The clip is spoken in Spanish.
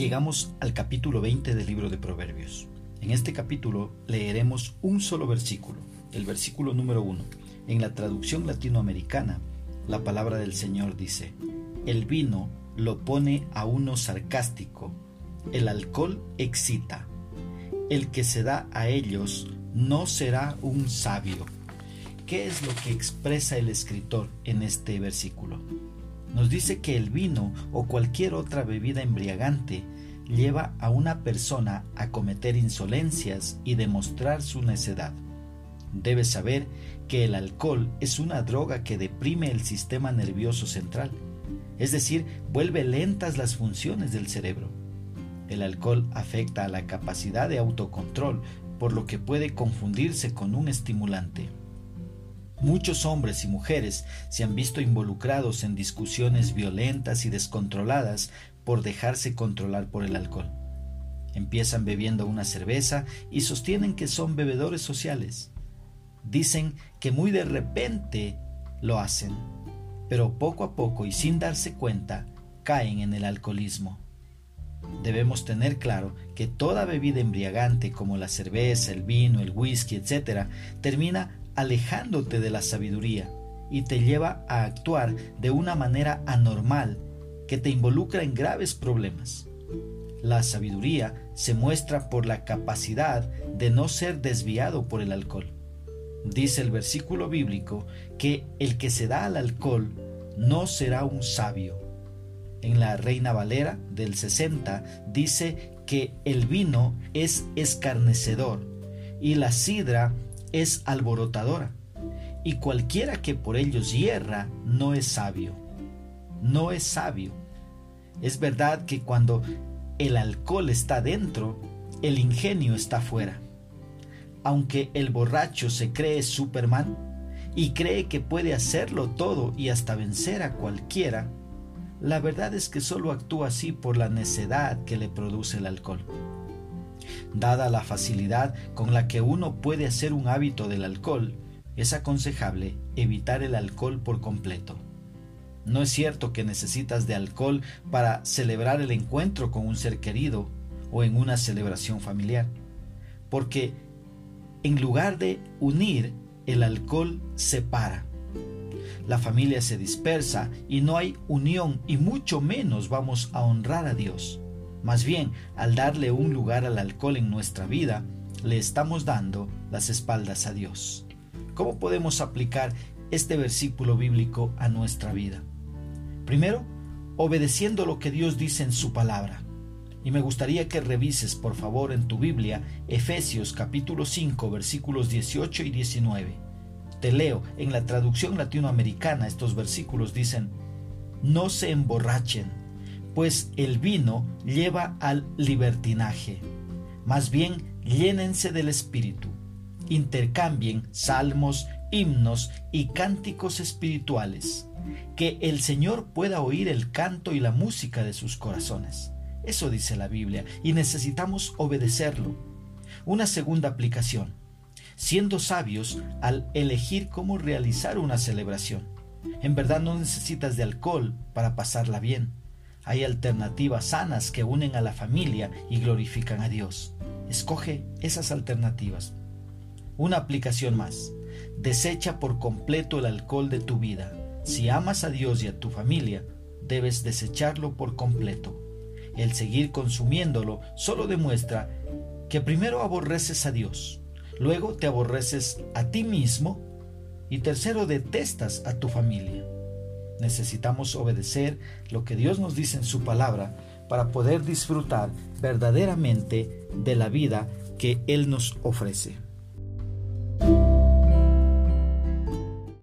Llegamos al capítulo 20 del libro de Proverbios. En este capítulo leeremos un solo versículo, el versículo número 1. En la traducción latinoamericana, la palabra del Señor dice, el vino lo pone a uno sarcástico, el alcohol excita, el que se da a ellos no será un sabio. ¿Qué es lo que expresa el escritor en este versículo? Nos dice que el vino o cualquier otra bebida embriagante lleva a una persona a cometer insolencias y demostrar su necedad. Debes saber que el alcohol es una droga que deprime el sistema nervioso central, es decir, vuelve lentas las funciones del cerebro. El alcohol afecta a la capacidad de autocontrol, por lo que puede confundirse con un estimulante. Muchos hombres y mujeres se han visto involucrados en discusiones violentas y descontroladas por dejarse controlar por el alcohol. Empiezan bebiendo una cerveza y sostienen que son bebedores sociales. Dicen que muy de repente lo hacen, pero poco a poco y sin darse cuenta caen en el alcoholismo. Debemos tener claro que toda bebida embriagante como la cerveza, el vino, el whisky, etc., termina alejándote de la sabiduría y te lleva a actuar de una manera anormal que te involucra en graves problemas. La sabiduría se muestra por la capacidad de no ser desviado por el alcohol. Dice el versículo bíblico que el que se da al alcohol no será un sabio. En la Reina Valera del 60 dice que el vino es escarnecedor y la sidra es alborotadora, y cualquiera que por ellos hierra no es sabio. No es sabio. Es verdad que cuando el alcohol está dentro, el ingenio está fuera. Aunque el borracho se cree Superman y cree que puede hacerlo todo y hasta vencer a cualquiera, la verdad es que solo actúa así por la necedad que le produce el alcohol. Dada la facilidad con la que uno puede hacer un hábito del alcohol, es aconsejable evitar el alcohol por completo. No es cierto que necesitas de alcohol para celebrar el encuentro con un ser querido o en una celebración familiar, porque en lugar de unir, el alcohol separa. La familia se dispersa y no hay unión y mucho menos vamos a honrar a Dios. Más bien, al darle un lugar al alcohol en nuestra vida, le estamos dando las espaldas a Dios. ¿Cómo podemos aplicar este versículo bíblico a nuestra vida? Primero, obedeciendo lo que Dios dice en su palabra. Y me gustaría que revises, por favor, en tu Biblia Efesios capítulo 5 versículos 18 y 19. Te leo, en la traducción latinoamericana estos versículos dicen, no se emborrachen pues el vino lleva al libertinaje. Más bien, llénense del Espíritu. Intercambien salmos, himnos y cánticos espirituales. Que el Señor pueda oír el canto y la música de sus corazones. Eso dice la Biblia y necesitamos obedecerlo. Una segunda aplicación. Siendo sabios al elegir cómo realizar una celebración. En verdad no necesitas de alcohol para pasarla bien hay alternativas sanas que unen a la familia y glorifican a Dios. Escoge esas alternativas. Una aplicación más. Desecha por completo el alcohol de tu vida. Si amas a Dios y a tu familia, debes desecharlo por completo. El seguir consumiéndolo solo demuestra que primero aborreces a Dios, luego te aborreces a ti mismo y tercero detestas a tu familia. Necesitamos obedecer lo que Dios nos dice en su palabra para poder disfrutar verdaderamente de la vida que Él nos ofrece.